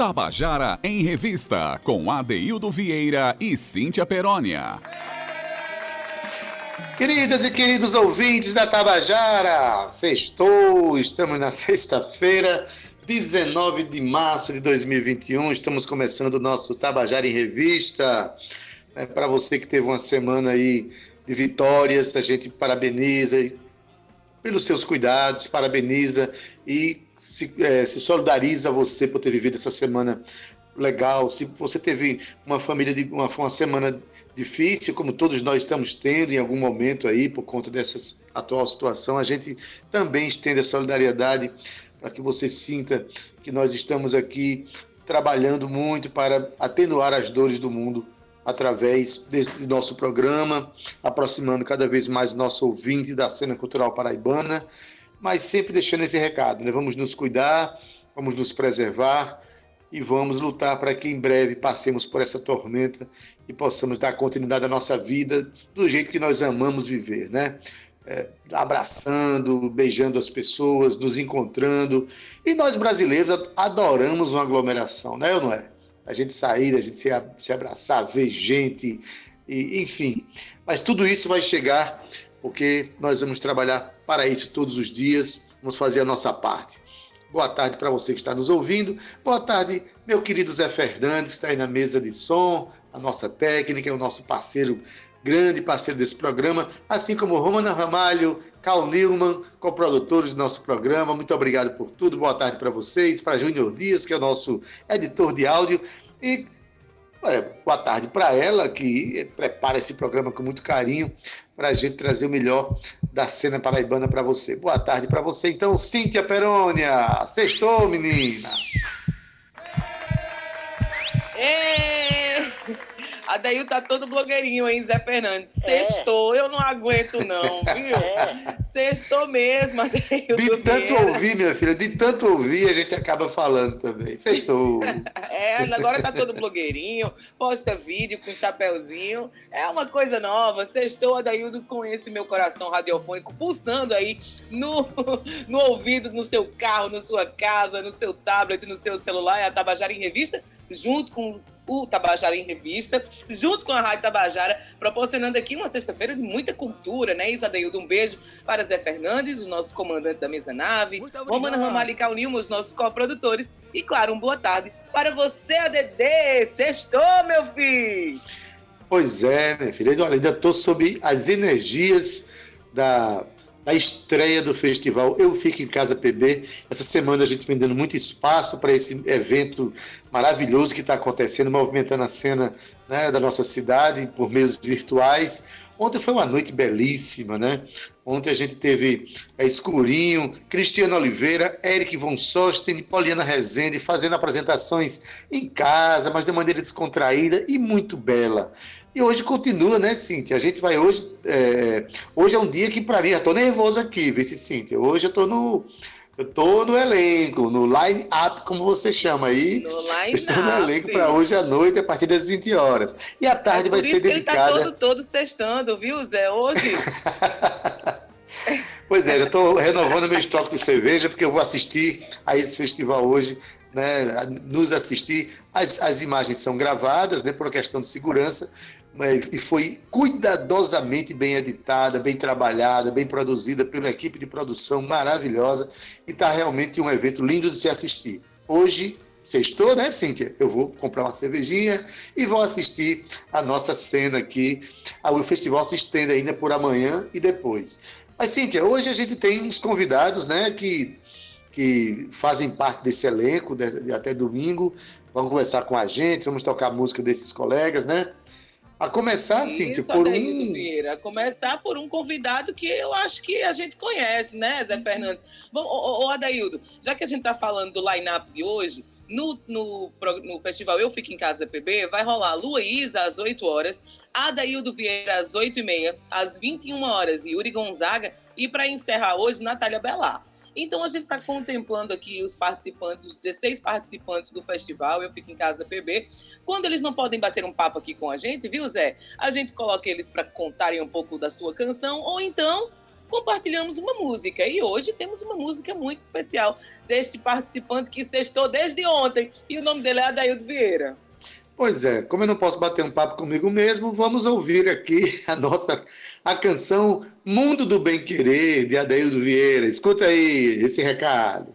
Tabajara em Revista, com Adeildo Vieira e Cíntia Perónia. Queridas e queridos ouvintes da Tabajara, sextou, estamos na sexta-feira, 19 de março de 2021, estamos começando o nosso Tabajara em Revista. É, Para você que teve uma semana aí de vitórias, a gente parabeniza pelos seus cuidados, parabeniza e se, é, se solidariza você por ter vivido essa semana legal. Se você teve uma família de uma, uma semana difícil, como todos nós estamos tendo em algum momento aí por conta dessa atual situação, a gente também estende a solidariedade para que você sinta que nós estamos aqui trabalhando muito para atenuar as dores do mundo através desse nosso programa, aproximando cada vez mais nosso ouvinte da cena cultural paraibana, mas sempre deixando esse recado, né? Vamos nos cuidar, vamos nos preservar e vamos lutar para que em breve passemos por essa tormenta e possamos dar continuidade à nossa vida do jeito que nós amamos viver, né? É, abraçando, beijando as pessoas, nos encontrando. E nós brasileiros adoramos uma aglomeração, né ou não é? A gente sair, a gente se, se abraçar, ver gente, e, enfim. Mas tudo isso vai chegar porque nós vamos trabalhar para isso todos os dias, vamos fazer a nossa parte. Boa tarde para você que está nos ouvindo. Boa tarde, meu querido Zé Fernandes, está aí na mesa de som, a nossa técnica, é o nosso parceiro, grande parceiro desse programa, assim como Romana Ramalho, Carl Newman, coprodutores do nosso programa. Muito obrigado por tudo. Boa tarde para vocês, para Júnior Dias, que é o nosso editor de áudio. E boa tarde para ela, que prepara esse programa com muito carinho para a gente trazer o melhor da cena paraibana para você. Boa tarde para você, então, Cíntia Perônia. Sextou, menina! Ei! Adail tá todo blogueirinho, hein, Zé Fernandes? É. Sextou, eu não aguento não, viu? É. Sextou mesmo, Adail. De tanto ouvir, minha filha, de tanto ouvir, a gente acaba falando também. Sextou. é, agora tá todo blogueirinho, posta vídeo com chapéuzinho. É uma coisa nova. Sextou, Adaildo, com esse meu coração radiofônico pulsando aí no, no ouvido, no seu carro, na sua casa, no seu tablet, no seu celular. É a Tabajara em Revista, junto com o Tabajara em Revista, junto com a Rádio Tabajara, proporcionando aqui uma sexta-feira de muita cultura, né? Isso, Adeildo, um beijo para Zé Fernandes, o nosso comandante da mesa nave, Romana Ramalho e Calnilmo, os nossos coprodutores, e claro, um boa tarde para você, ADD! Sextou, meu filho! Pois é, minha filha, olha, ainda estou sob as energias da a estreia do festival Eu Fico em Casa PB. Essa semana a gente vem dando muito espaço para esse evento maravilhoso que está acontecendo, movimentando a cena né, da nossa cidade por meios virtuais. Ontem foi uma noite belíssima, né? Ontem a gente teve é, Escurinho, Cristiano Oliveira, Eric von Sosten, Poliana Rezende fazendo apresentações em casa, mas de maneira descontraída e muito bela. E hoje continua, né, Cíntia? A gente vai hoje. É, hoje é um dia que, para mim, eu tô nervoso aqui, viu, Cíntia? Hoje eu tô no. Eu tô no elenco, no line up, como você chama aí. No line Estou no elenco para hoje à noite, a partir das 20 horas. E à tarde é vai ser dedicada. Ele tá todo, todo sextando, viu, Zé? Hoje. pois é, eu estou renovando meu estoque de cerveja, porque eu vou assistir a esse festival hoje, né, nos assistir. As, as imagens são gravadas, né, por questão de segurança, e foi cuidadosamente bem editada, bem trabalhada, bem produzida pela equipe de produção maravilhosa e está realmente um evento lindo de se assistir. Hoje, sextou, né, Cíntia? Eu vou comprar uma cervejinha e vou assistir a nossa cena aqui. Ah, o festival se estende ainda por amanhã e depois. Mas, Cíntia, hoje a gente tem uns convidados, né, que, que fazem parte desse elenco de, de até domingo. Vão conversar com a gente, vamos tocar música desses colegas, né? A começar, assim, Isso, por um... Vieira, a começar por um convidado que eu acho que a gente conhece, né, Zé Fernandes? Bom, ô, ô Adaildo, já que a gente está falando do line-up de hoje, no, no, no festival Eu Fico em Casa PB, vai rolar Luísa às 8 horas, Adaildo Vieira às 8 e meia, às 21 horas, Yuri Gonzaga, e para encerrar hoje, Natália Belar. Então a gente está contemplando aqui os participantes, os 16 participantes do festival Eu Fico em Casa PB. Quando eles não podem bater um papo aqui com a gente, viu, Zé? A gente coloca eles para contarem um pouco da sua canção, ou então compartilhamos uma música. E hoje temos uma música muito especial deste participante que sextou desde ontem. E o nome dele é Adaildo Vieira. Pois é, como eu não posso bater um papo comigo mesmo, vamos ouvir aqui a nossa a canção Mundo do Bem Querer, de Adaildo Vieira. Escuta aí esse recado.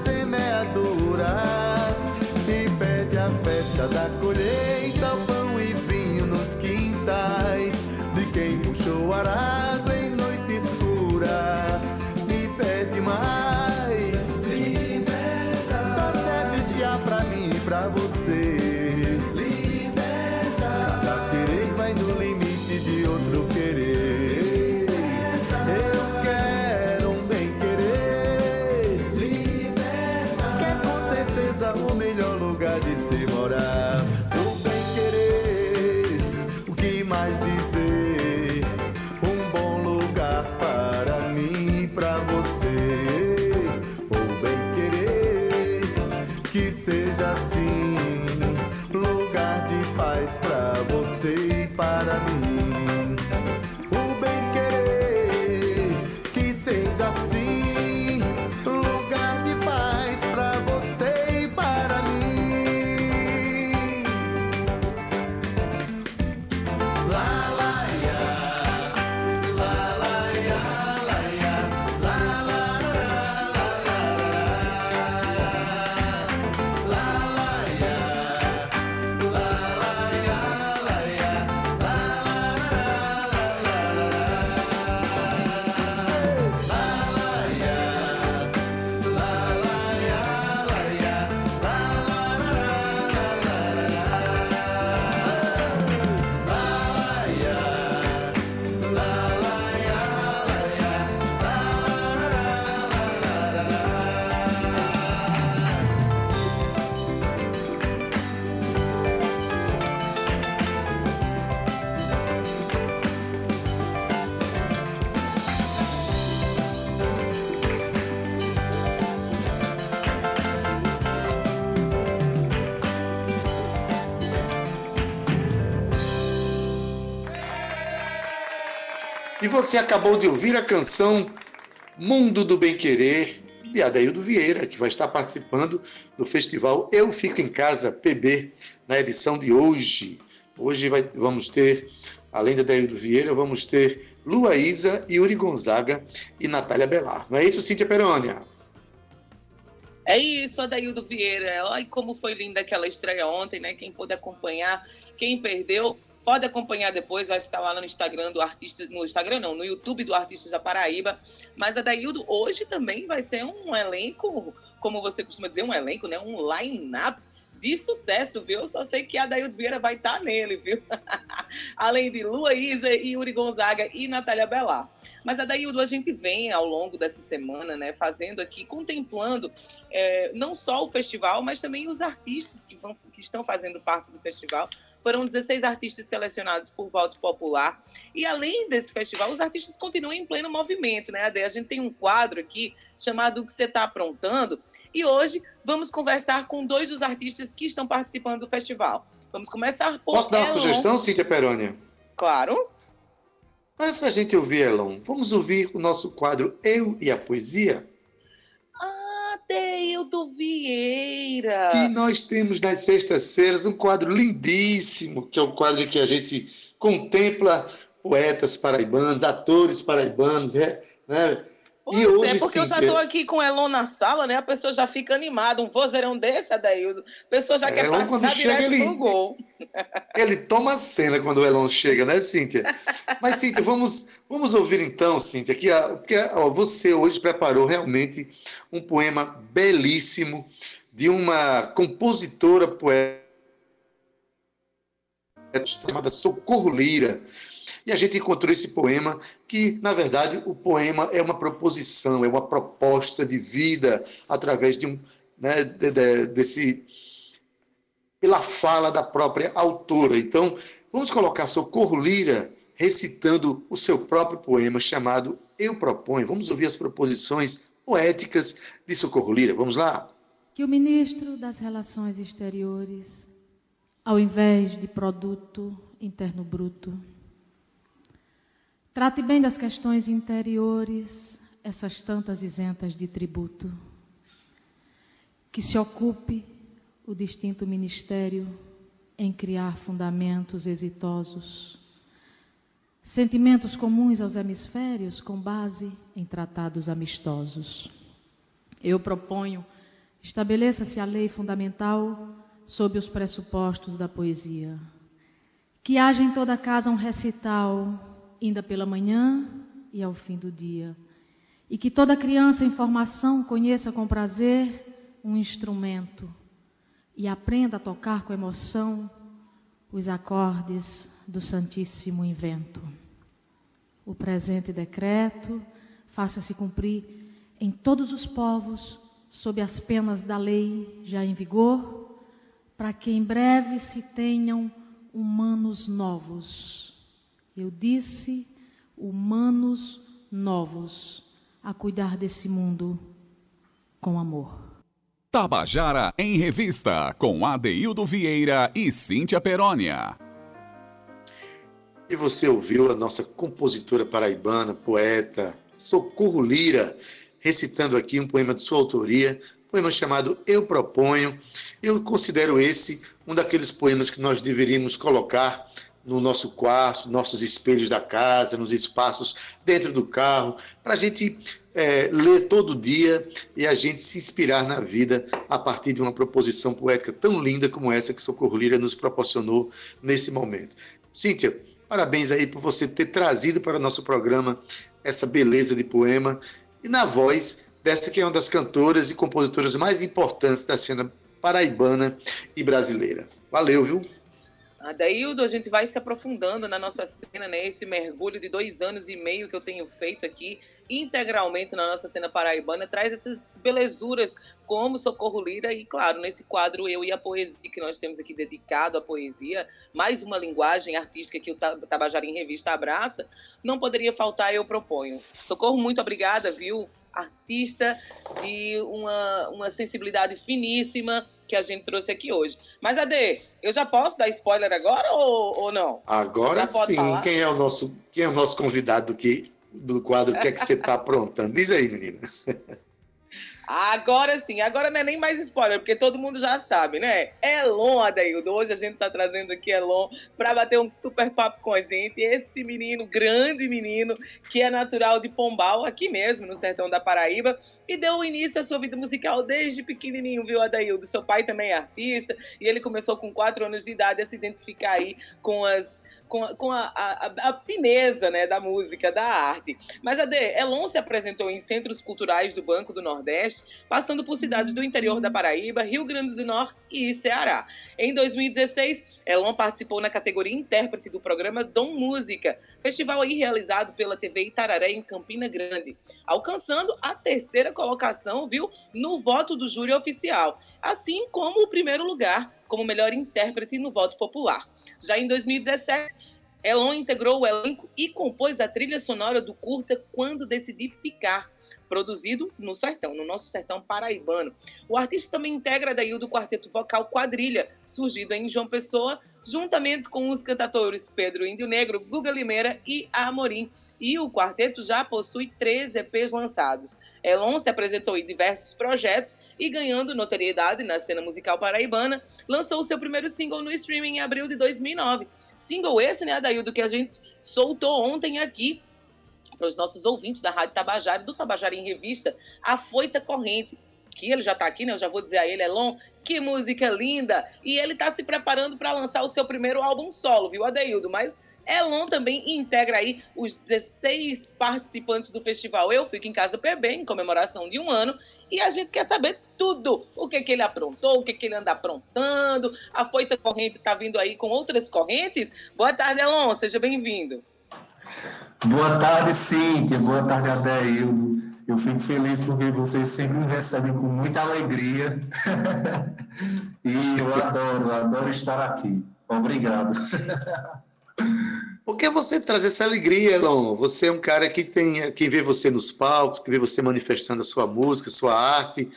festa da colheita, pão e vinho nos quintais. De quem puxou arado em E você acabou de ouvir a canção Mundo do Bem Querer, de Adaildo Vieira, que vai estar participando do festival Eu Fico em Casa PB, na edição de hoje. Hoje vai, vamos ter, além de Adaildo Vieira, vamos ter Luaísa, Yuri Gonzaga e Natália Belar. Não é isso, Cíntia Perônia? É isso, Adaildo Vieira. Ai, como foi linda aquela estreia ontem, né? Quem pôde acompanhar, quem perdeu, Pode acompanhar depois, vai ficar lá no Instagram do artista, no Instagram não, no YouTube do Artistas da Paraíba. Mas a Daildo hoje também vai ser um elenco, como você costuma dizer, um elenco, né? Um line-up de sucesso, viu? Eu só sei que a Daildo Vieira vai estar tá nele, viu? Além de Luísa, Yuri Gonzaga e Natália Belar. Mas a Daildo, a gente vem ao longo dessa semana, né, fazendo aqui, contemplando é, não só o festival, mas também os artistas que, vão, que estão fazendo parte do festival. Foram 16 artistas selecionados por voto popular. E além desse festival, os artistas continuam em pleno movimento, né, Ade? A gente tem um quadro aqui chamado O que você está aprontando. E hoje vamos conversar com dois dos artistas que estão participando do festival. Vamos começar por. Posso dar uma Elon. sugestão, Cíntia Perônia? Claro. Antes da gente ouvir Elon, vamos ouvir o nosso quadro Eu e a Poesia? Deildo Vieira! Que nós temos nas sextas-feiras um quadro lindíssimo, que é o quadro que a gente contempla poetas paraibanos, atores paraibanos, né? Pois e hoje, é, porque sim, eu já estou aqui com o Elon na sala, né? A pessoa já fica animada. Um vozeirão desse, Adaildo, a pessoa já quer Elon, passar direto ele, pro gol. Ele toma a cena quando o Elon chega, né, Cíntia? Mas, Cíntia, vamos, vamos ouvir então, Cíntia, que a, porque ó, você hoje preparou realmente um poema belíssimo de uma compositora poeta chamada Socorro Lira. E a gente encontrou esse poema, que, na verdade, o poema é uma proposição, é uma proposta de vida através de um. Né, de, de, desse. pela fala da própria autora. Então, vamos colocar Socorro Lira recitando o seu próprio poema chamado Eu Proponho. Vamos ouvir as proposições poéticas de Socorro Lira. Vamos lá? Que o ministro das Relações Exteriores, ao invés de produto interno bruto, Trate bem das questões interiores, essas tantas isentas de tributo. Que se ocupe o distinto ministério em criar fundamentos exitosos, sentimentos comuns aos hemisférios com base em tratados amistosos. Eu proponho estabeleça-se a lei fundamental sob os pressupostos da poesia. Que haja em toda casa um recital ainda pela manhã e ao fim do dia. E que toda criança em formação conheça com prazer um instrumento e aprenda a tocar com emoção os acordes do Santíssimo Invento. O presente decreto faça-se cumprir em todos os povos, sob as penas da lei já em vigor, para que em breve se tenham humanos novos eu disse humanos novos a cuidar desse mundo com amor. Tabajara em Revista, com Adeildo Vieira e Cíntia Perónia. E você ouviu a nossa compositora paraibana, poeta Socorro Lira, recitando aqui um poema de sua autoria, poema chamado Eu Proponho. Eu considero esse um daqueles poemas que nós deveríamos colocar no nosso quarto, nossos espelhos da casa, nos espaços dentro do carro, para a gente é, ler todo dia e a gente se inspirar na vida a partir de uma proposição poética tão linda como essa que Socorro Lira nos proporcionou nesse momento. Cíntia, parabéns aí por você ter trazido para o nosso programa essa beleza de poema e na voz dessa que é uma das cantoras e compositoras mais importantes da cena paraibana e brasileira. Valeu, viu? Adaildo, a gente vai se aprofundando na nossa cena, né? Esse mergulho de dois anos e meio que eu tenho feito aqui integralmente na nossa cena paraibana traz essas belezuras como Socorro Lira e, claro, nesse quadro Eu e a Poesia que nós temos aqui dedicado à poesia, mais uma linguagem artística que o Tabajara em Revista abraça, não poderia faltar Eu Proponho. Socorro, muito obrigada, viu? Artista de uma, uma sensibilidade finíssima que a gente trouxe aqui hoje. Mas, Ade, eu já posso dar spoiler agora ou, ou não? Agora sim. Quem é, o nosso, quem é o nosso convidado que, do quadro? O que é que você está aprontando? Diz aí, menina. Agora sim, agora não é nem mais spoiler, porque todo mundo já sabe, né? Elon, Adaildo. Hoje a gente tá trazendo aqui Elon para bater um super papo com a gente. Esse menino, grande menino, que é natural de Pombal, aqui mesmo, no sertão da Paraíba, e deu início à sua vida musical desde pequenininho, viu, Adaildo? Seu pai também é artista, e ele começou com quatro anos de idade a se identificar aí com as com, a, com a, a, a, fineza né, da música, da arte. Mas, Ade, Elon se apresentou em centros culturais do Banco do Nordeste, passando por cidades do interior da Paraíba, Rio Grande do Norte e Ceará. Em 2016, Elon participou na categoria intérprete do programa Dom Música, festival aí realizado pela TV Itararé em Campina Grande, alcançando a terceira colocação, viu, no voto do júri oficial, assim como o primeiro lugar como melhor intérprete no voto popular. Já em 2017, Elon integrou o elenco e compôs a trilha sonora do curta Quando Decidi Ficar, produzido no sertão, no nosso sertão paraibano. O artista também integra daí o do quarteto vocal Quadrilha, surgido em João Pessoa, juntamente com os cantadores Pedro Índio Negro, Guga Limeira e Amorim. E o quarteto já possui três EPs lançados. Elon se apresentou em diversos projetos e, ganhando notoriedade na cena musical paraibana, lançou o seu primeiro single no streaming em abril de 2009. Single esse, né, Adaildo, que a gente soltou ontem aqui para os nossos ouvintes da Rádio Tabajara, do Tabajara em Revista, A Foita Corrente, que ele já está aqui, né? Eu já vou dizer a ele, Elon, que música linda! E ele está se preparando para lançar o seu primeiro álbum solo, viu, Adeildo? Mas Elon também integra aí os 16 participantes do festival Eu Fico em Casa PB, em comemoração de um ano, e a gente quer saber tudo. O que, que ele aprontou, o que, que ele anda aprontando. A Foita Corrente está vindo aí com outras correntes. Boa tarde, Elon, seja bem-vindo. Boa tarde, Cíntia. Boa tarde, Adeildo. Eu fico feliz porque vocês sempre me recebem com muita alegria. e eu adoro, adoro estar aqui. Obrigado. Por que você traz essa alegria, Elon? Você é um cara que tem, quem vê você nos palcos, que vê você manifestando a sua música, a sua arte,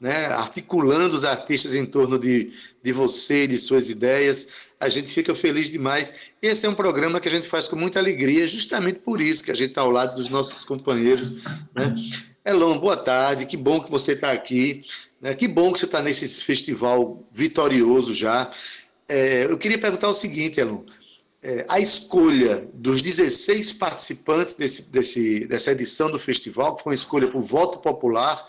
né? articulando os artistas em torno de, de você, de suas ideias a gente fica feliz demais. Esse é um programa que a gente faz com muita alegria, justamente por isso que a gente está ao lado dos nossos companheiros. Né? Elon, boa tarde, que bom que você está aqui, né? que bom que você está nesse festival vitorioso já. É, eu queria perguntar o seguinte, Elon, é, a escolha dos 16 participantes desse, desse, dessa edição do festival, que foi uma escolha por voto popular,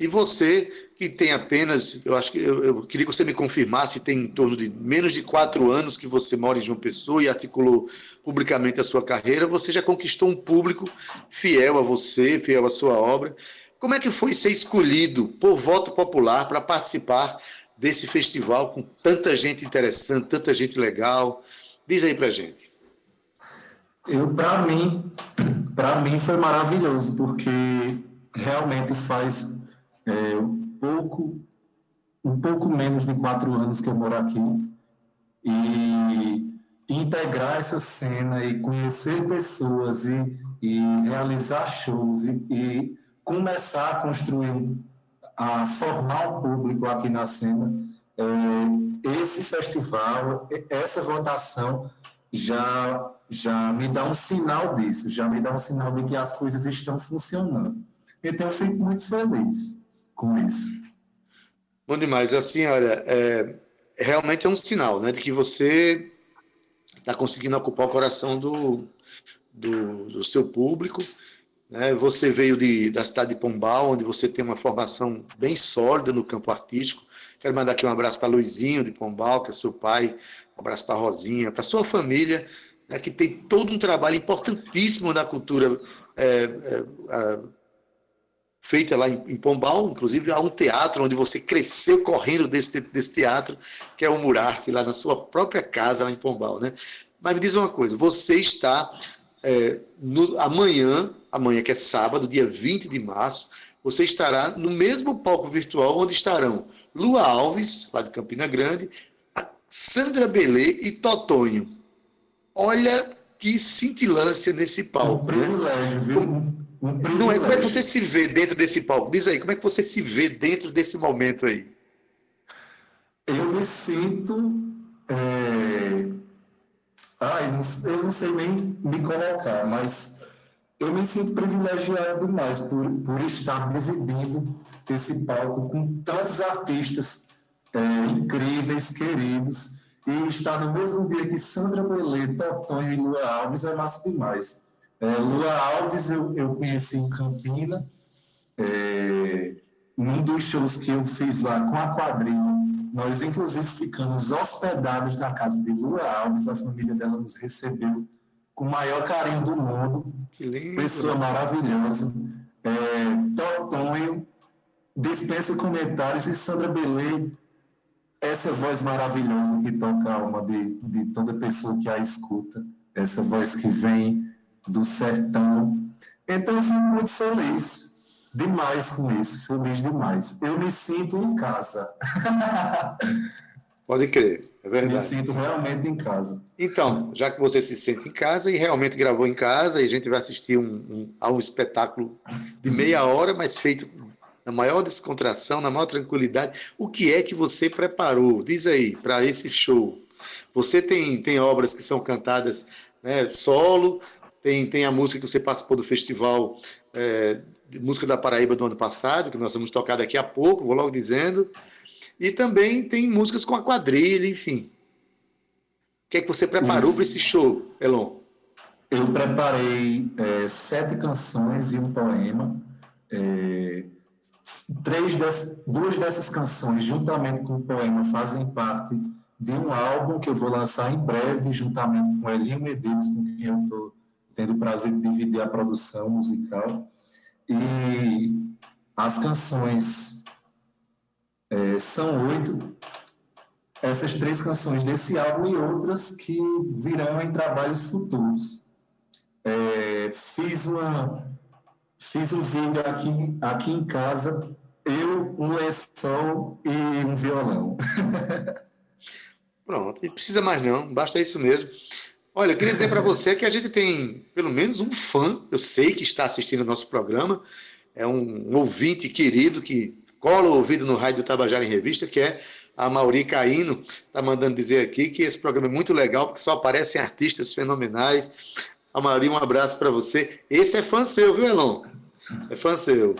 e você que tem apenas, eu acho que eu, eu, queria que você me confirmasse, tem em torno de menos de quatro anos que você mora em João Pessoa e articulou publicamente a sua carreira, você já conquistou um público fiel a você, fiel à sua obra. Como é que foi ser escolhido por voto popular para participar desse festival com tanta gente interessante, tanta gente legal? Diz aí para gente. Eu, para mim, para mim foi maravilhoso porque realmente faz é, pouco, um pouco menos de quatro anos que eu moro aqui e integrar essa cena e conhecer pessoas e, e realizar shows e, e, começar a construir, a formar um público aqui na cena, é, esse festival, essa votação já já me dá um sinal disso, já me dá um sinal de que as coisas estão funcionando. Então eu fico muito feliz com isso. Bom demais. Assim, olha, é, realmente é um sinal né, de que você está conseguindo ocupar o coração do, do, do seu público. Né? Você veio de, da cidade de Pombal, onde você tem uma formação bem sólida no campo artístico. Quero mandar aqui um abraço para Luizinho de Pombal, que é seu pai, um abraço para Rosinha, para sua família, né, que tem todo um trabalho importantíssimo na cultura é, é, feita lá em, Pombal, inclusive há um teatro onde você cresceu correndo desse, desse teatro, que é o Murarte, lá na sua própria casa, lá em Pombal, né? Mas me diz uma coisa, você está é, no, amanhã, amanhã que é sábado, dia 20 de março, você estará no mesmo palco virtual onde estarão Lua Alves, lá de Campina Grande, Sandra Belê e Totonho. Olha que cintilância nesse palco. É um privilégio, né? viu? Não é como é que você se vê dentro desse palco? Diz aí, como é que você se vê dentro desse momento aí? Eu me sinto. É... Ai, eu não sei nem me colocar, mas eu me sinto privilegiado demais por, por estar dividindo esse palco com tantos artistas é, incríveis, queridos, e estar no mesmo dia que Sandra Belê, Totonho e Lua Alves é massa demais. É, Lua Alves eu, eu conheci em Campina, é, num dos shows que eu fiz lá com a quadrilha. Nós, inclusive, ficamos hospedados na casa de Lua Alves, a família dela nos recebeu com o maior carinho do mundo. Que lindo. Pessoa maravilhosa. É, Totonho, dispensa comentários, e Sandra Belê, essa voz maravilhosa que toca a alma de, de toda pessoa que a escuta, essa voz que vem do sertão. Então, eu fico muito feliz demais com isso, feliz demais. Eu me sinto em casa. Pode crer, é me verdade. sinto realmente em casa. Então, já que você se sente em casa e realmente gravou em casa, e a gente vai assistir um, um- a um espetáculo de meia hora, mas feito na maior descontração, na maior tranquilidade. O que é que você preparou? Diz aí, para esse show. Você tem, tem obras que são cantadas né, solo, tem, tem a música que você participou do festival é, de música da Paraíba do ano passado, que nós vamos tocar daqui a pouco, vou logo dizendo. E também tem músicas com a quadrilha, enfim. O que é que você preparou para esse show, Elon? Eu preparei é, sete canções e um poema. É, três des- duas dessas canções, juntamente com o poema, fazem parte de um álbum que eu vou lançar em breve, juntamente com Elinho Medeiros, com quem eu estou tendo o prazer de dividir a produção musical. E as canções é, são oito. Essas três canções desse álbum e outras que virão em trabalhos futuros. É, fiz uma fiz um vídeo aqui aqui em casa eu um lençol e um violão Pronto, não precisa mais não, basta isso mesmo. Olha, eu queria dizer para você que a gente tem pelo menos um fã, eu sei que está assistindo o nosso programa, é um, um ouvinte querido que cola o ouvido no Rádio Tabajara em Revista, que é a Mauri Caíno, está mandando dizer aqui que esse programa é muito legal, porque só aparecem artistas fenomenais. A Mauri, um abraço para você. Esse é fã seu, viu, Elon? É fã seu.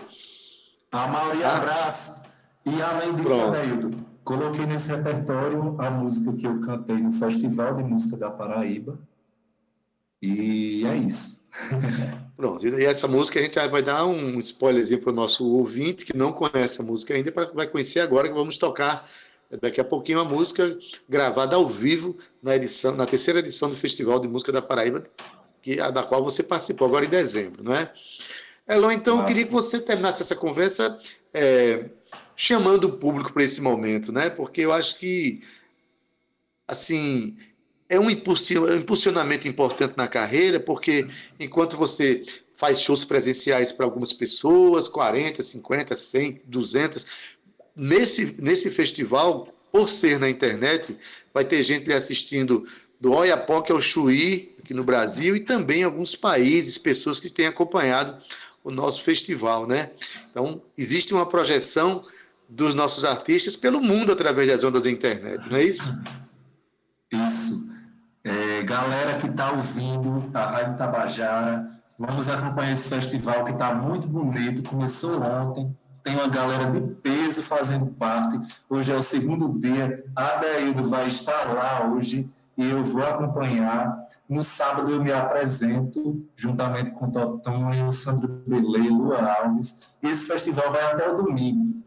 a maioria Ah. abraço e além disso Pronto. Coloquei nesse repertório a música que eu cantei no Festival de Música da Paraíba e é isso Pronto, e essa música a gente vai dar um spoilerzinho para o nosso ouvinte que não conhece a música ainda, vai conhecer agora que vamos tocar daqui a pouquinho a música gravada ao vivo na edição, na terceira edição do Festival de Música da Paraíba, que a da qual você participou agora em dezembro, não é? Elon, então eu Nossa. queria que você terminasse essa conversa é, chamando o público para esse momento, né? Porque eu acho que assim é um é um impulsionamento importante na carreira, porque enquanto você faz shows presenciais para algumas pessoas, 40, 50, 100, 200, nesse, nesse festival, por ser na internet, vai ter gente assistindo do Oiapoque ao Chuí, aqui no Brasil, e também alguns países, pessoas que têm acompanhado o nosso festival, né? Então, existe uma projeção dos nossos artistas pelo mundo através das ondas da internet, não é isso? Isso. Galera que está ouvindo a Rádio Tabajara, vamos acompanhar esse festival que está muito bonito. Começou ontem, tem uma galera de peso fazendo parte. Hoje é o segundo dia. A Daildo vai estar lá hoje e eu vou acompanhar. No sábado eu me apresento, juntamente com Totonho, Sandro Belê, Lua Alves. Esse festival vai até o domingo.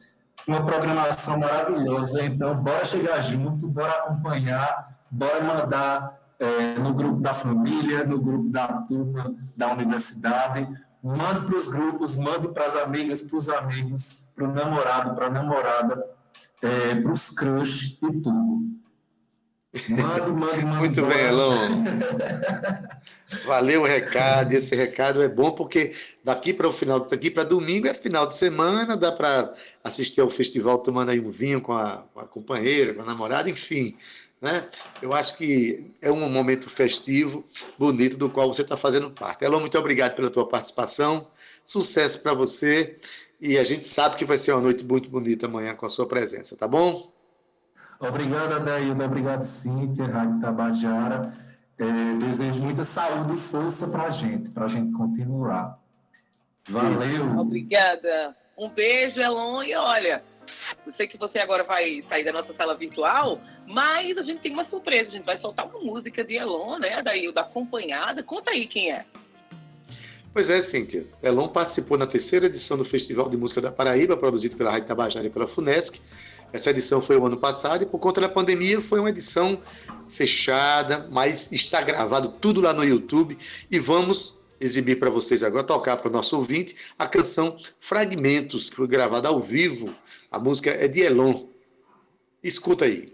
Uma programação maravilhosa. Então, bora chegar junto, bora acompanhar, bora mandar é, no grupo da família, no grupo da turma da universidade. Mande para os grupos, mande para as amigas, para os amigos, para o namorado, para a namorada, é, para os crush e tudo. Mande, mande, mande. Muito bem, Elon. Valeu o recado. Esse recado é bom porque daqui para o final daqui para domingo é final de semana, dá para assistir ao festival tomando aí um vinho com a, com a companheira, com a namorada, enfim. Né? Eu acho que é um momento festivo, bonito, do qual você está fazendo parte. Elon, muito obrigado pela tua participação. Sucesso para você. E a gente sabe que vai ser uma noite muito bonita amanhã com a sua presença, tá bom? Obrigado, Adaildo. Obrigado, Cíntia, Rádio Tabajara. É, desejo muita saúde e força para a gente, para a gente continuar. Valeu. Obrigada. Um beijo, Elon. E olha, sei que você agora vai sair da nossa sala virtual, mas a gente tem uma surpresa. A gente vai soltar uma música de Elon, né? Da acompanhada. Conta aí quem é. Pois é, Cíntia. Elon participou na terceira edição do Festival de Música da Paraíba, produzido pela Rádio Tabajara e pela FUNESC. Essa edição foi o ano passado e, por conta da pandemia, foi uma edição fechada, mas está gravado tudo lá no YouTube e vamos exibir para vocês agora, tocar para o nosso ouvinte, a canção Fragmentos, que foi gravada ao vivo. A música é de Elon. Escuta aí.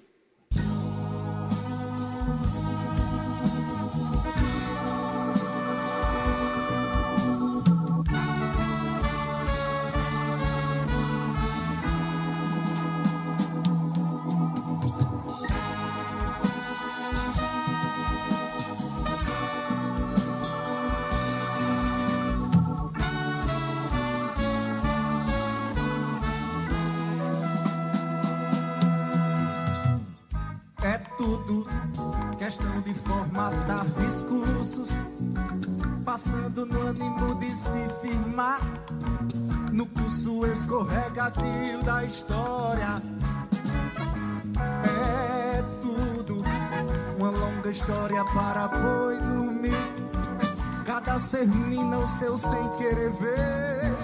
Mina o seu sem querer ver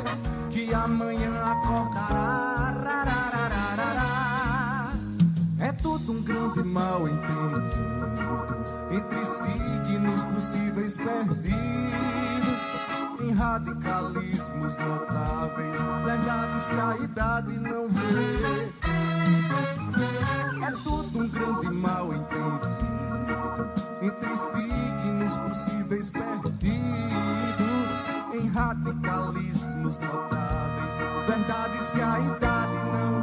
que amanhã acordará. É tudo um grande mal entendido entre signos possíveis perdidos em radicalismos notáveis, verdades que a idade não vê. É tudo um grande mal entendido, entre signos possíveis perdidos, radicalismos notáveis, verdades que a idade não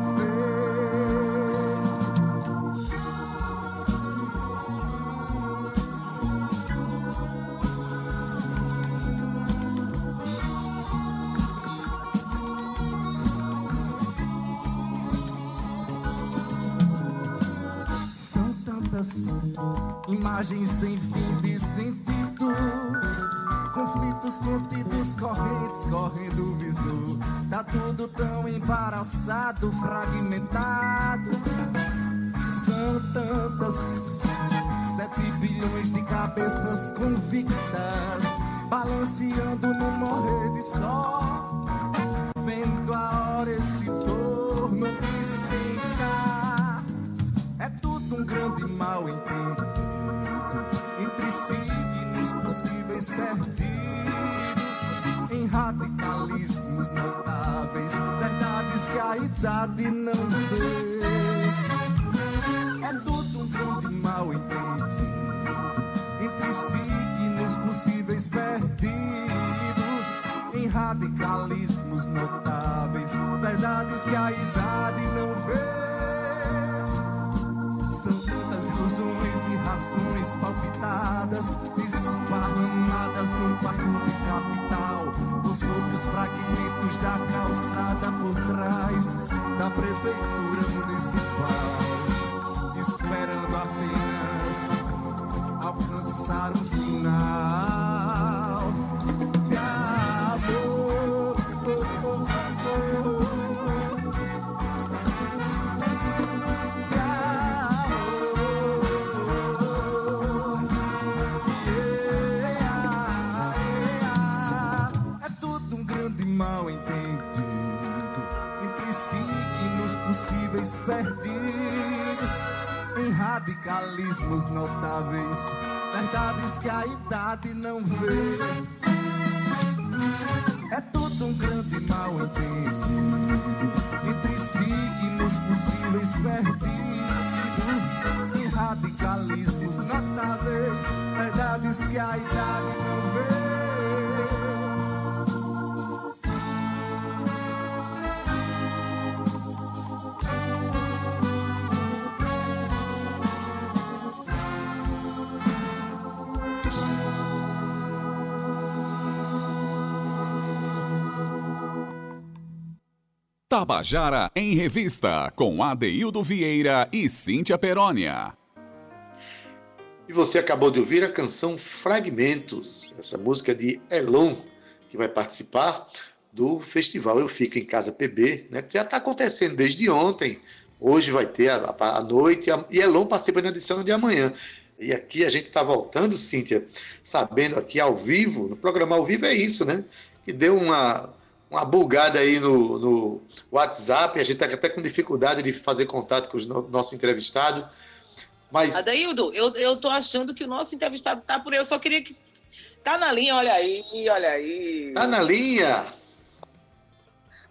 imagens sem fim de sentidos, conflitos contidos, correntes correndo visor. Tá tudo tão embaraçado, fragmentado. São tantas, sete bilhões de cabeças convictas, balanceando no morrer de sol, vendo a hora esse perdidos em radicalismos notáveis, verdades que a idade não vê. É tudo um grande mal entendido entre signos possíveis perdidos. Em radicalismos notáveis, verdades que a idade não vê ilusões e razões palpitadas, esparramadas no quarto de capital, os outros fragmentos da calçada por trás da prefeitura municipal, esperando apenas alcançar um radicalismos notáveis, verdades que a idade não vê. É tudo um grande mal entendido entre signos possíveis perdidos em radicalismos notáveis, verdades que a idade não vê. Tabajara em Revista, com Adeildo Vieira e Cíntia Perónia. E você acabou de ouvir a canção Fragmentos, essa música de Elon, que vai participar do festival Eu Fico em Casa PB, né, que já está acontecendo desde ontem. Hoje vai ter a, a, a noite e Elon participa da edição de amanhã. E aqui a gente está voltando, Cíntia, sabendo aqui ao vivo, no programa ao vivo é isso, né? Que deu uma, uma bugada aí no, no WhatsApp, a gente está até com dificuldade de fazer contato com o nosso entrevistado. Mas... Adaildo, eu, eu tô achando que o nosso entrevistado tá por aí. Eu só queria que. Tá na linha, olha aí, olha aí. Tá na linha?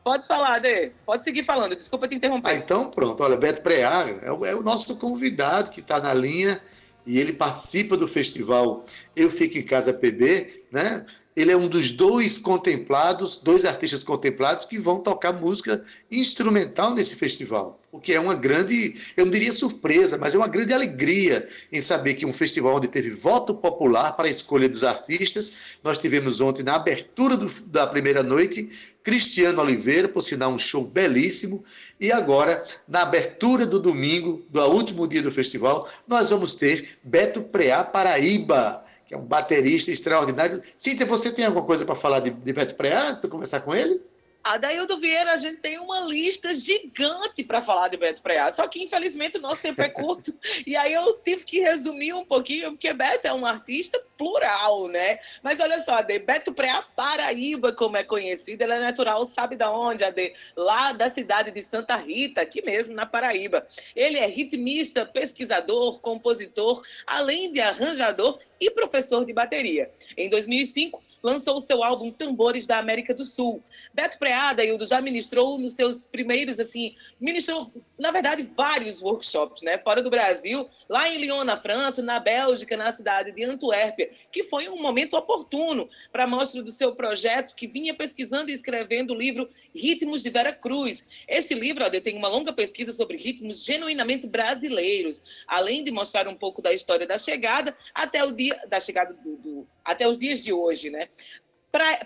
Pode falar, Ade. Pode seguir falando. Desculpa te interromper. Ah, então pronto. Olha, Beto Preá é o, é o nosso convidado que está na linha e ele participa do festival Eu Fico em Casa PB, né? Ele é um dos dois contemplados, dois artistas contemplados que vão tocar música instrumental nesse festival. O que é uma grande, eu não diria surpresa, mas é uma grande alegria em saber que um festival onde teve voto popular para a escolha dos artistas, nós tivemos ontem na abertura do, da primeira noite Cristiano Oliveira, por sinal um show belíssimo, e agora na abertura do domingo, do último dia do festival, nós vamos ter Beto Preá Paraíba que é um baterista extraordinário. Cíntia, você tem alguma coisa para falar de, de Beto Preá, antes de conversar com ele? Adaildo Vieira, a gente tem uma lista gigante para falar de Beto Preá, só que infelizmente o nosso tempo é curto, e aí eu tive que resumir um pouquinho, porque Beto é um artista plural, né? Mas olha só, Ade, Beto Preá Paraíba, como é conhecido, ele é natural, sabe da onde, Ade? Lá da cidade de Santa Rita, aqui mesmo na Paraíba. Ele é ritmista, pesquisador, compositor, além de arranjador e professor de bateria. Em 2005, lançou seu álbum Tambores da América do Sul. Beto Preada, Hildo, já ministrou nos seus primeiros, assim, ministrou, na verdade, vários workshops, né? Fora do Brasil, lá em Lyon, na França, na Bélgica, na cidade de Antuérpia, que foi um momento oportuno para a mostra do seu projeto, que vinha pesquisando e escrevendo o livro Ritmos de Vera Cruz. Este livro, ó, tem uma longa pesquisa sobre ritmos genuinamente brasileiros, além de mostrar um pouco da história da chegada até o dia da chegada do, do até os dias de hoje, né?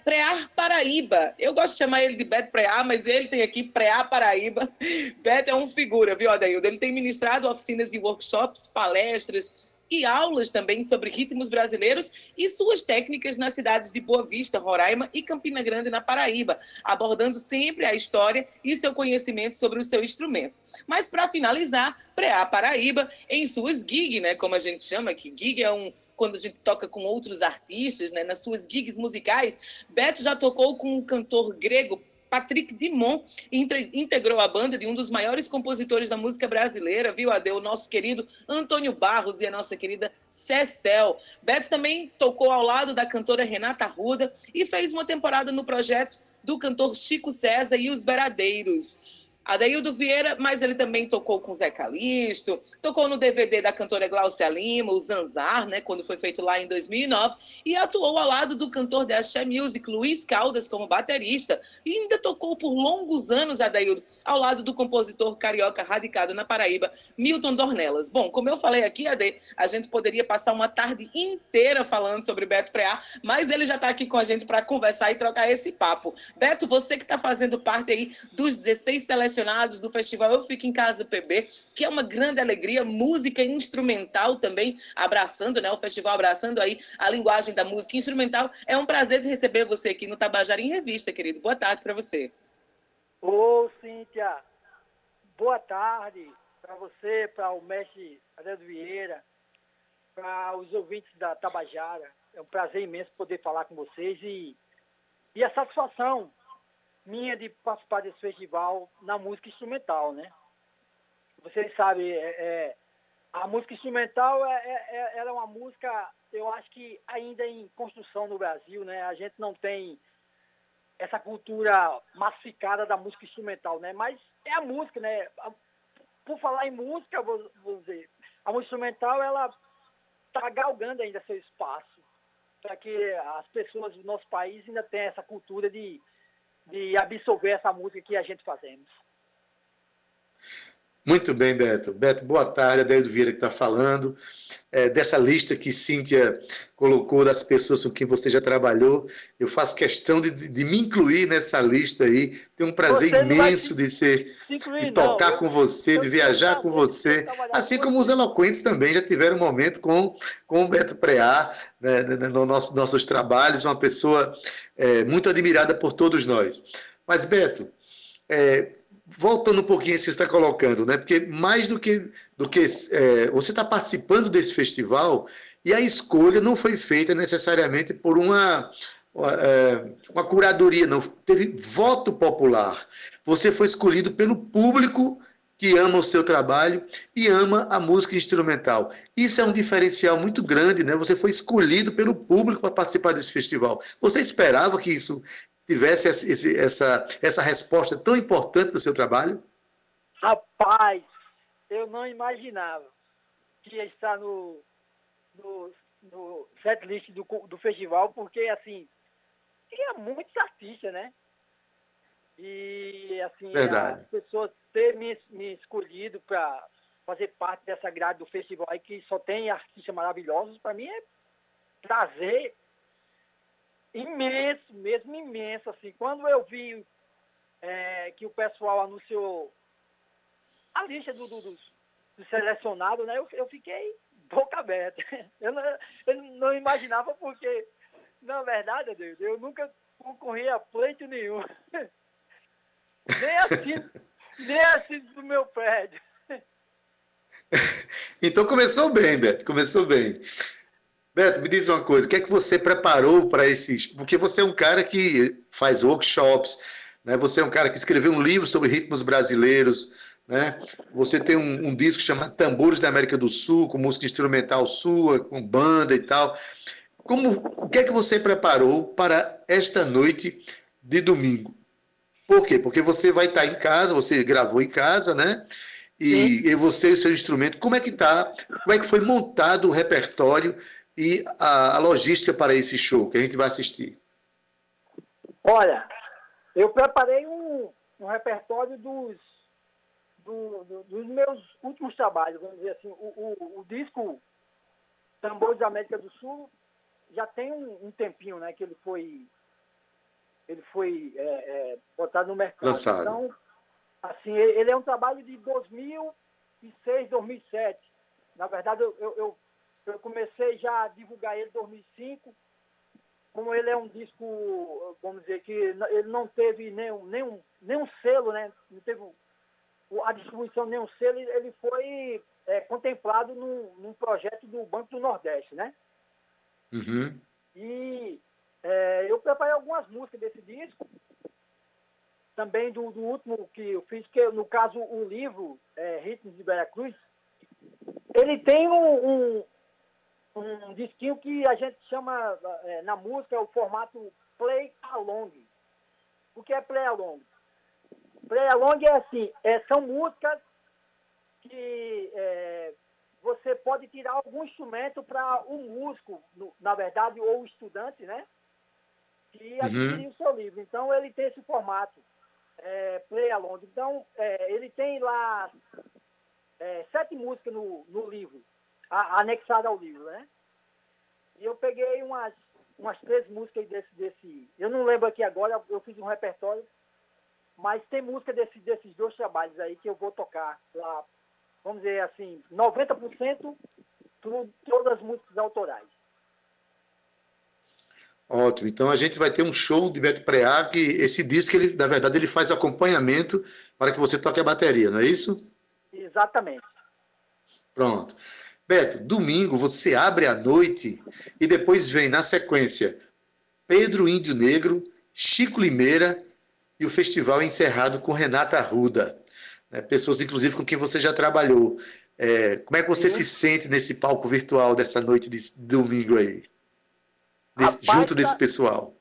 Prear Paraíba. Eu gosto de chamar ele de Beto Prear, mas ele tem aqui Prear Paraíba. Beto é um figura, viu, Adaildo? Ele tem ministrado oficinas e workshops, palestras e aulas também sobre ritmos brasileiros e suas técnicas nas cidades de Boa Vista, Roraima e Campina Grande, na Paraíba, abordando sempre a história e seu conhecimento sobre o seu instrumento. Mas, para finalizar, Prear Paraíba, em suas gig, né, como a gente chama, que gig é um quando a gente toca com outros artistas, né, nas suas gigs musicais. Beto já tocou com o cantor grego Patrick Dimon integrou a banda de um dos maiores compositores da música brasileira, viu, Ade? O nosso querido Antônio Barros e a nossa querida Cecel. Beto também tocou ao lado da cantora Renata Ruda e fez uma temporada no projeto do cantor Chico César e os Veradeiros. Adaildo Vieira, mas ele também tocou com Zé Calixto, tocou no DVD da cantora Glaucia Lima, o Zanzar, né, quando foi feito lá em 2009, e atuou ao lado do cantor da Axé Music, Luiz Caldas, como baterista, e ainda tocou por longos anos, Adaildo, ao lado do compositor carioca radicado na Paraíba, Milton Dornelas. Bom, como eu falei aqui, Ade, a gente poderia passar uma tarde inteira falando sobre Beto Preá, mas ele já está aqui com a gente para conversar e trocar esse papo. Beto, você que está fazendo parte aí dos 16 selecionados selecionados do festival Eu Fico em Casa PB, que é uma grande alegria, música instrumental também, abraçando, né, o festival abraçando aí a linguagem da música instrumental. É um prazer de receber você aqui no Tabajara em Revista, querido. Boa tarde para você. Ô, Cíntia, boa tarde para você, para o mestre Adélio Vieira, para os ouvintes da Tabajara. É um prazer imenso poder falar com vocês e, e a satisfação minha de participar desse festival na música instrumental, né? Vocês sabem, é, é, a música instrumental é, é, é, é uma música, eu acho que ainda em construção no Brasil, né? A gente não tem essa cultura massificada da música instrumental, né? Mas é a música, né? Por falar em música, vou, vou dizer, a música instrumental, ela está galgando ainda seu espaço para que as pessoas do nosso país ainda tenham essa cultura de de absorver essa música que a gente fazemos. Muito bem, Beto. Beto, boa tarde. Adeildo Vieira que está falando. É, dessa lista que Cíntia colocou das pessoas com quem você já trabalhou, eu faço questão de, de me incluir nessa lista aí. Tenho um prazer imenso de ser, incluir, de tocar não. com você, de viajar com você, assim como os eloquentes também já tiveram um momento com, com o Beto Preá, né, né, né, no nosso, nossos trabalhos, uma pessoa é, muito admirada por todos nós. Mas, Beto, é, voltando um pouquinho isso que você está colocando, né? Porque mais do que, do que é, você está participando desse festival e a escolha não foi feita necessariamente por uma, é, uma curadoria, não. Teve voto popular. Você foi escolhido pelo público que ama o seu trabalho e ama a música instrumental. Isso é um diferencial muito grande, né? Você foi escolhido pelo público para participar desse festival. Você esperava que isso tivesse esse, essa, essa resposta tão importante do seu trabalho? Rapaz, eu não imaginava que ia estar no, no, no setlist do, do festival, porque, assim, tinha muitos artistas, né? E, assim, Verdade. as pessoas terem me, me escolhido para fazer parte dessa grade do festival aí, que só tem artistas maravilhosos, para mim é prazer imenso, mesmo imenso. Assim, quando eu vi é, que o pessoal anunciou a lista do, do, dos, dos selecionados, né, eu, eu fiquei boca aberta. Eu não, eu não imaginava porque, na verdade, Deus, eu nunca concorri a pleito nenhum. nem assim, nem assim do meu prédio. Então começou bem, Beto, começou bem. Beto, me diz uma coisa, o que é que você preparou para esses... Porque você é um cara que faz workshops, né? você é um cara que escreveu um livro sobre ritmos brasileiros, né? Você tem um, um disco chamado Tambores da América do Sul, com música instrumental sua, com banda e tal. Como, o que é que você preparou para esta noite de domingo? Por quê? Porque você vai estar em casa, você gravou em casa, né? E, e você e o seu instrumento, como é que tá? Como é que foi montado o repertório e a, a logística para esse show que a gente vai assistir? Olha, eu preparei um, um repertório dos, do, do, dos meus últimos trabalhos, vamos dizer assim. O, o, o disco Tambores da América do Sul já tem um, um, tempinho, né, que ele foi ele foi é, é, botado no mercado. Lançado. Então, assim, ele é um trabalho de 2006, 2007. Na verdade, eu, eu, eu comecei já a divulgar ele em 2005. Como ele é um disco, vamos dizer que ele não teve nenhum, nenhum, nenhum selo, né? Não teve a distribuição nenhum selo, ele foi é, contemplado num, num, projeto do Banco do Nordeste, né? Uhum. E é, eu preparei algumas músicas desse disco, também do, do, último que eu fiz, que no caso o livro é, Ritmos de Veracruz, ele tem um, um, um disquinho que a gente chama é, na música o formato play along. O que é play along? Play along é assim, é, são músicas que é, você pode tirar algum instrumento para o um músico, no, na verdade, ou o estudante, né? Que adquirir uhum. o seu livro. Então ele tem esse formato, é, play along. Então é, ele tem lá é, sete músicas no, no livro anexada ao livro, né? E eu peguei umas, umas três músicas desse, desse. Eu não lembro aqui agora, eu fiz um repertório, mas tem música desse, desses dois trabalhos aí que eu vou tocar lá, vamos dizer assim, 90% tudo, todas as músicas autorais. Ótimo. Então a gente vai ter um show de Beto Preá, que esse disco, ele, na verdade, ele faz acompanhamento para que você toque a bateria, não é isso? Exatamente. Pronto. Beto, domingo você abre a noite e depois vem na sequência Pedro Índio Negro, Chico Limeira e o festival é encerrado com Renata Arruda. Né? Pessoas, inclusive, com quem você já trabalhou. É, como é que você Sim. se sente nesse palco virtual dessa noite de domingo aí? Nesse, Rapaz, junto desse pessoal?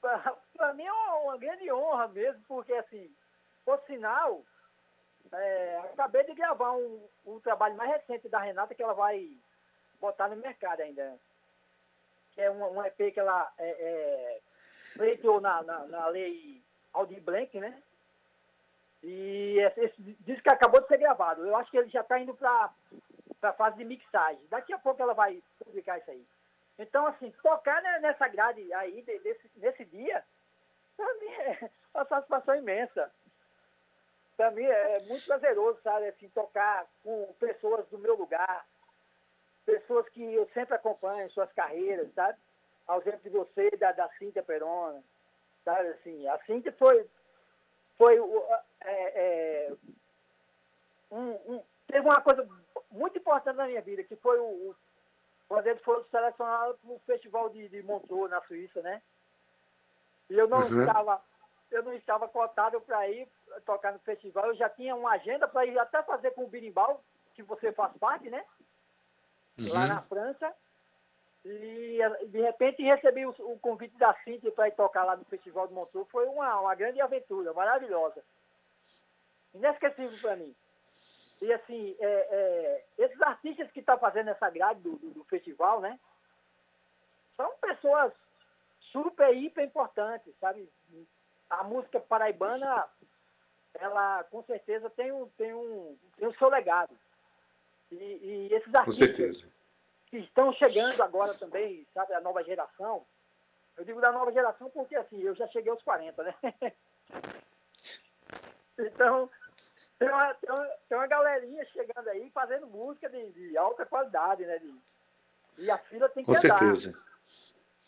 Para mim é uma grande honra mesmo, porque assim, por sinal, é, acabei de gravar um, um trabalho mais recente da Renata que ela vai botar no mercado ainda. Que é um, um EP que ela é, é, na, na, na lei Aldir Blanc, né? E esse, esse disco acabou de ser gravado. Eu acho que ele já está indo para a fase de mixagem. Daqui a pouco ela vai publicar isso aí. Então, assim, tocar nessa grade aí, desse, nesse dia, para mim é uma satisfação imensa. Para mim é muito prazeroso, sabe, assim, tocar com pessoas do meu lugar, pessoas que eu sempre acompanho, suas carreiras, sabe? Ao exemplo de você, da, da Cíntia Perona, sabe, assim, a Cíntia foi, foi é, é, um, um, teve uma coisa muito importante na minha vida, que foi o, o quando eles foram selecionados para o Festival de, de Montreux, na Suíça, né? E eu não uhum. estava, eu não estava cotado para ir tocar no festival, eu já tinha uma agenda para ir até fazer com o Birimbau, que você faz parte, né? Uhum. Lá na França. E de repente recebi o, o convite da Cintia para ir tocar lá no Festival de Montreux. Foi uma, uma grande aventura, maravilhosa. Inesquecível para mim. E assim, é, é, esses artistas que estão tá fazendo essa grade do, do, do, festival, né? São pessoas super, hiper importantes, sabe? A música paraibana, ela com certeza tem um, tem um, tem um seu legado. E, e esses artistas que estão chegando agora também, sabe, a nova geração, eu digo da nova geração porque assim, eu já cheguei aos 40, né? então, tem uma, tem uma, tem uma galerinha chegando aí fazendo música de, de alta qualidade, né? De, e a fila tem que Com andar. certeza.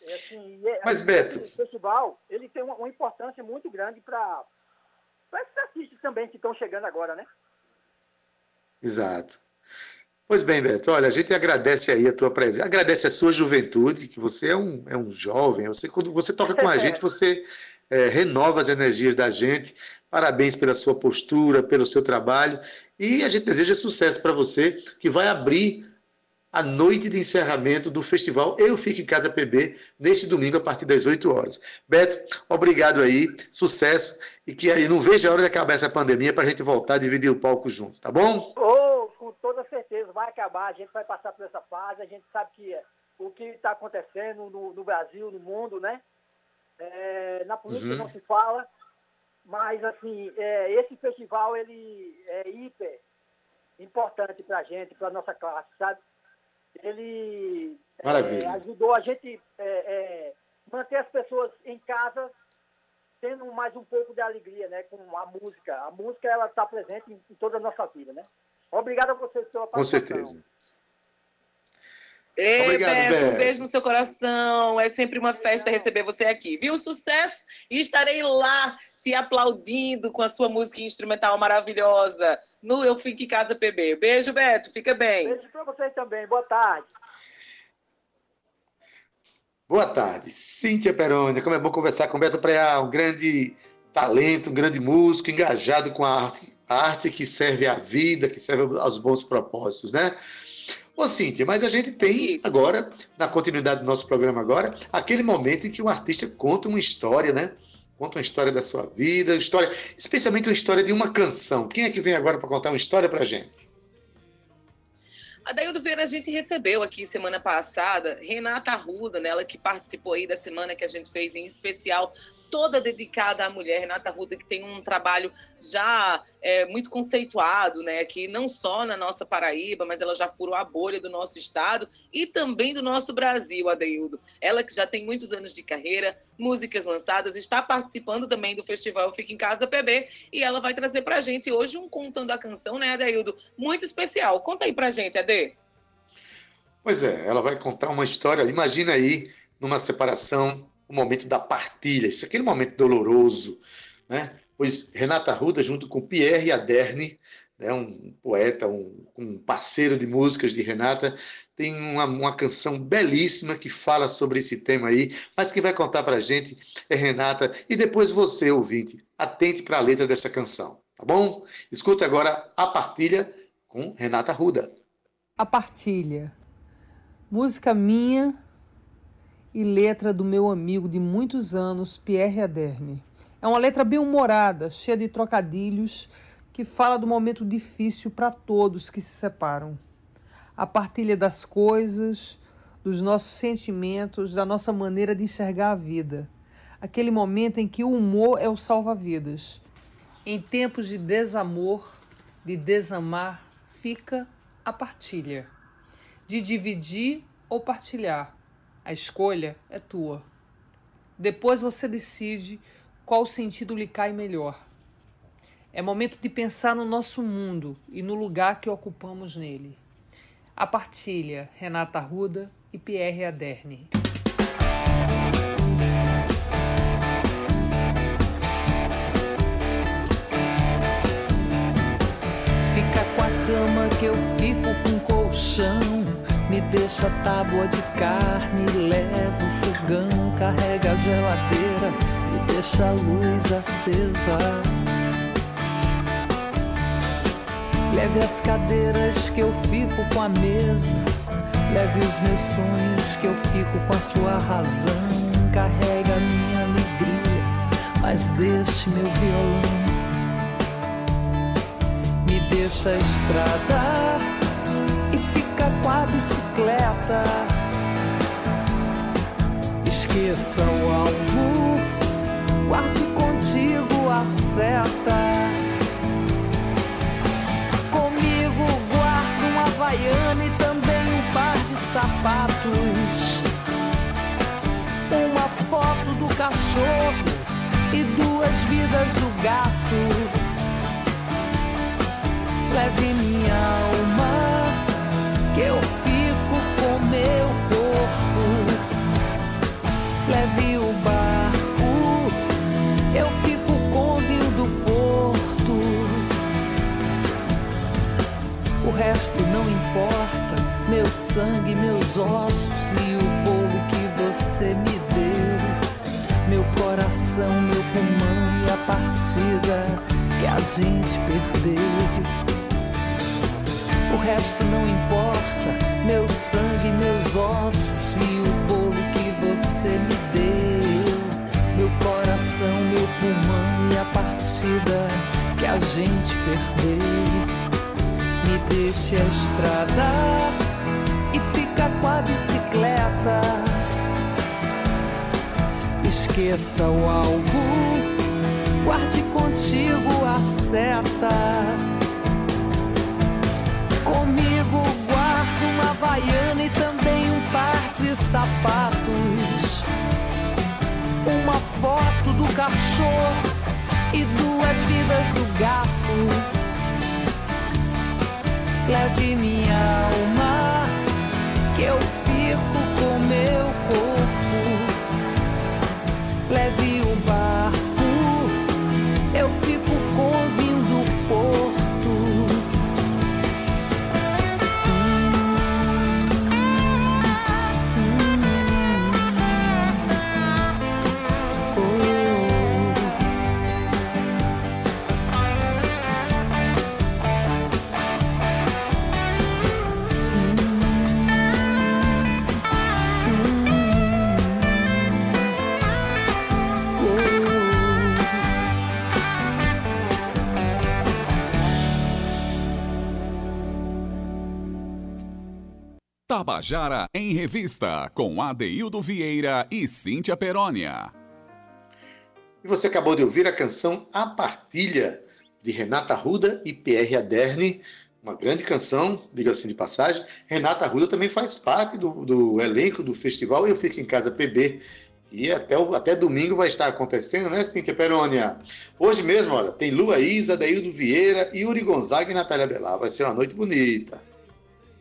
É, assim, é, Mas, Beto... O festival, ele tem uma, uma importância muito grande para esses artistas também que estão chegando agora, né? Exato. Pois bem, Beto, olha, a gente agradece aí a tua presença, agradece a sua juventude, que você é um, é um jovem, você, quando você toca com a gente, você é, renova as energias da gente. Parabéns pela sua postura, pelo seu trabalho. E a gente deseja sucesso para você, que vai abrir a noite de encerramento do festival Eu Fico em Casa PB, neste domingo, a partir das 8 horas. Beto, obrigado aí, sucesso, e que aí não veja a hora de acabar essa pandemia para a gente voltar a dividir o palco junto, tá bom? Oh, com toda certeza, vai acabar, a gente vai passar por essa fase, a gente sabe que o que está acontecendo no, no Brasil, no mundo, né? É, na política uhum. não se fala, mas assim, é, esse festival ele é hiper importante para a gente, para a nossa classe, sabe? Ele é, ajudou a gente é, é, manter as pessoas em casa tendo mais um pouco de alegria, né? Com a música. A música ela está presente em, em, toda a nossa vida, né? Obrigado a vocês pela participação. Com certeza. Ei, Obrigado, Beto, Beto, um beijo no seu coração. É sempre uma festa receber você aqui, viu? Sucesso! E estarei lá te aplaudindo com a sua música instrumental maravilhosa no Eu Fique em Casa PB. Beijo, Beto. Fica bem. Beijo para vocês também. Boa tarde. Boa tarde. Cíntia Peroni. Como é bom conversar com Beto Preá, um grande talento, um grande músico, engajado com a arte, a arte que serve à vida, que serve aos bons propósitos, né? Ô, Cíntia, mas a gente tem Isso. agora, na continuidade do nosso programa agora, aquele momento em que o artista conta uma história, né? Conta uma história da sua vida, história, especialmente uma história de uma canção. Quem é que vem agora para contar uma história para gente? A Daildo Vieira a gente recebeu aqui semana passada Renata Arruda, né, ela que participou aí da semana que a gente fez em especial toda dedicada à mulher. Renata Ruda, que tem um trabalho já é, muito conceituado, né? Aqui não só na nossa Paraíba, mas ela já furou a bolha do nosso estado e também do nosso Brasil, Adeildo. Ela que já tem muitos anos de carreira, músicas lançadas, está participando também do festival Fica em Casa PB e ela vai trazer pra gente hoje um Contando a Canção, né, Adeildo? Muito especial. Conta aí pra gente, Ade. Pois é, ela vai contar uma história. Imagina aí, numa separação, o momento da partilha, isso aquele momento doloroso, né? Pois Renata Ruda, junto com Pierre Aderne, né, um poeta, um, um, parceiro de músicas de Renata, tem uma, uma, canção belíssima que fala sobre esse tema aí, mas quem vai contar para a gente é Renata, e depois você, ouvinte, atente para a letra dessa canção, tá bom? Escuta agora a partilha com Renata Ruda. A partilha. Música minha e letra do meu amigo de muitos anos, Pierre Aderne. É uma letra bem humorada, cheia de trocadilhos, que fala do momento difícil para todos que se separam. A partilha das coisas, dos nossos sentimentos, da nossa maneira de enxergar a vida. Aquele momento em que o humor é o salva-vidas. Em tempos de desamor, de desamar, fica a partilha. De dividir ou partilhar, a escolha é tua. Depois você decide qual sentido lhe cai melhor. É momento de pensar no nosso mundo e no lugar que ocupamos nele. A partilha, Renata Arruda e Pierre Aderne. Fica com a cama que eu fico com colchão. Me deixa tábua de carne, leva o fogão, carrega a geladeira e deixa a luz acesa. Leve as cadeiras que eu fico com a mesa. Leve os meus sonhos que eu fico com a sua razão. Carrega a minha alegria, mas deixe meu violão. Me deixa a estrada bicicleta. Esqueça o alvo, guarde contigo a seta. Comigo guardo uma havaiana e também um par de sapatos. Uma foto do cachorro e duas vidas do gato. Leve minha alma, que eu resto não importa, meu sangue, meus ossos e o bolo que você me deu. Meu coração, meu pulmão e a partida que a gente perdeu. O resto não importa, meu sangue, meus ossos e o bolo que você me deu. Meu coração, meu pulmão e a partida que a gente perdeu. Deixe a estrada e fica com a bicicleta. Esqueça o alvo, guarde contigo a seta. Comigo guardo uma havaiana e também um par de sapatos. Uma foto do cachorro e duas vidas do gato. Leve minha alma, que eu fico com meu corpo. Tabajara em Revista, com Adeildo Vieira e Cíntia Perónia. E você acabou de ouvir a canção A Partilha, de Renata Arruda e Pierre Aderne, uma grande canção, diga-se de passagem. Renata Arruda também faz parte do, do elenco do festival Eu Fico em Casa PB. E até, até domingo vai estar acontecendo, né, Cíntia Perônia? Hoje mesmo, olha, tem Lua Isa, Daildo Vieira, Yuri Gonzaga e Natália Belar. Vai ser uma noite bonita.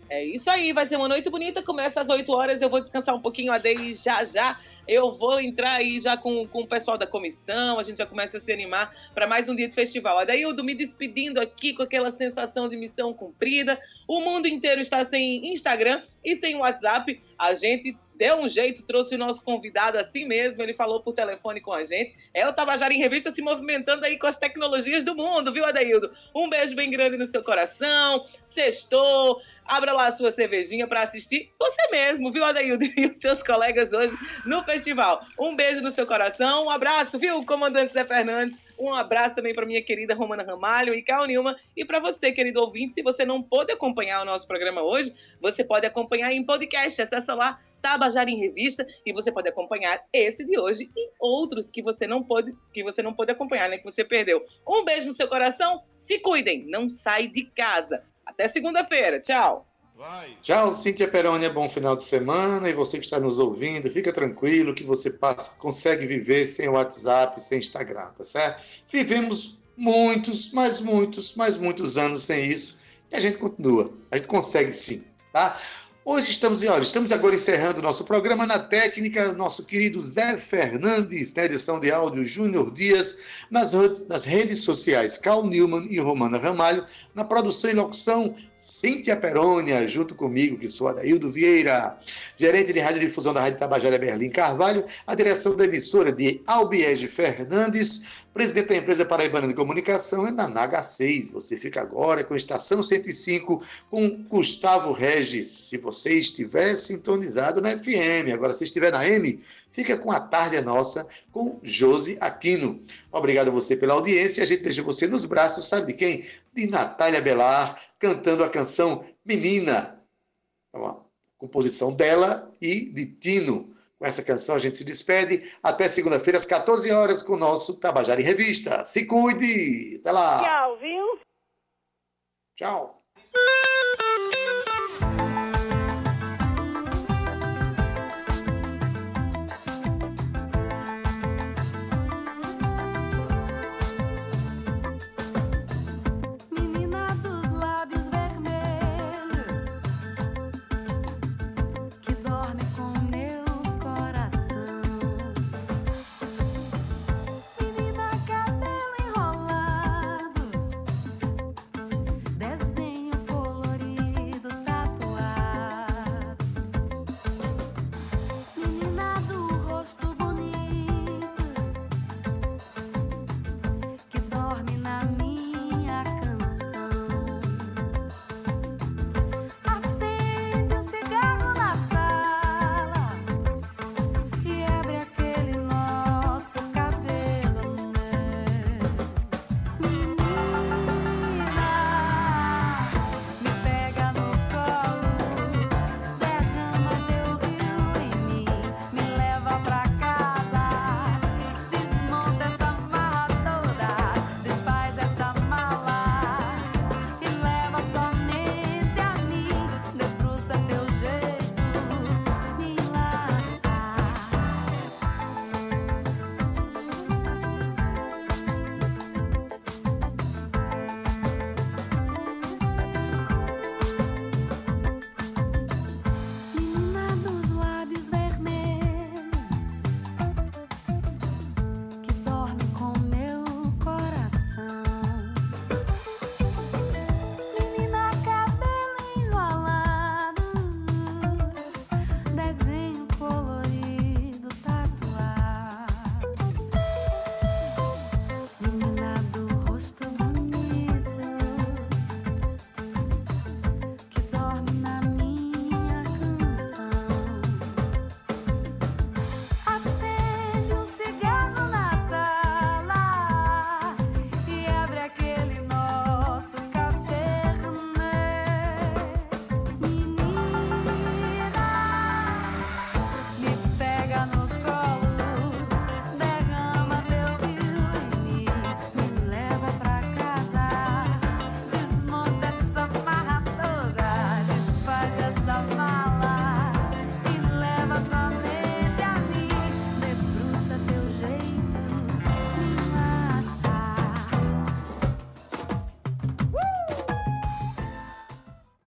É isso aí, vai ser uma noite bonita. Começa às 8 horas. Eu vou descansar um pouquinho a e já já eu vou entrar aí já com, com o pessoal da comissão. A gente já começa a se animar para mais um dia de festival. Adaildo, me despedindo aqui com aquela sensação de missão cumprida. O mundo inteiro está sem Instagram e sem WhatsApp. A gente deu um jeito, trouxe o nosso convidado assim mesmo. Ele falou por telefone com a gente. É o Tabajara em Revista se movimentando aí com as tecnologias do mundo, viu, Adaildo? Um beijo bem grande no seu coração. Sextou. Abra lá a sua cervejinha para assistir você mesmo, viu, Adaildo? E os seus colegas hoje no festival. Um beijo no seu coração, um abraço, viu, comandante Zé Fernandes? Um abraço também para minha querida Romana Ramalho e Cal Nilma. E para você, querido ouvinte, se você não pôde acompanhar o nosso programa hoje, você pode acompanhar em podcast. Acessa lá Tabajara em Revista e você pode acompanhar esse de hoje e outros que você não pode que você não pôde acompanhar, né, que você perdeu. Um beijo no seu coração. Se cuidem, não sai de casa. Até segunda-feira. Tchau. Tchau, Cíntia Perônia, bom final de semana. E você que está nos ouvindo, fica tranquilo que você passa, consegue viver sem WhatsApp, sem Instagram, tá certo? Vivemos muitos, mas muitos, mas muitos anos sem isso e a gente continua. A gente consegue sim, tá? Hoje estamos, olha, estamos agora encerrando o nosso programa na técnica, nosso querido Zé Fernandes, na edição de áudio Júnior Dias, nas redes, nas redes sociais Cal Newman e Romana Ramalho, na produção e locução Cíntia Perônia, junto comigo, que sou Adaildo Vieira, gerente de radiodifusão da Rádio Tabajara Berlim Carvalho, a direção da emissora de Albiege Fernandes, presidente da empresa Paraibana de Comunicação é na Naga 6. Você fica agora com a Estação 105 com Gustavo Regis. Se você estiver sintonizado na FM, agora se estiver na M, fica com a tarde é nossa com Josi Aquino. Obrigado a você pela audiência. A gente deixa você nos braços, sabe de quem? De Natália Belar, cantando a canção Menina. Então, composição dela e de Tino. Com essa canção a gente se despede. Até segunda-feira, às 14 horas, com o nosso Tabajara em Revista. Se cuide! Até lá! Tchau, viu? Tchau.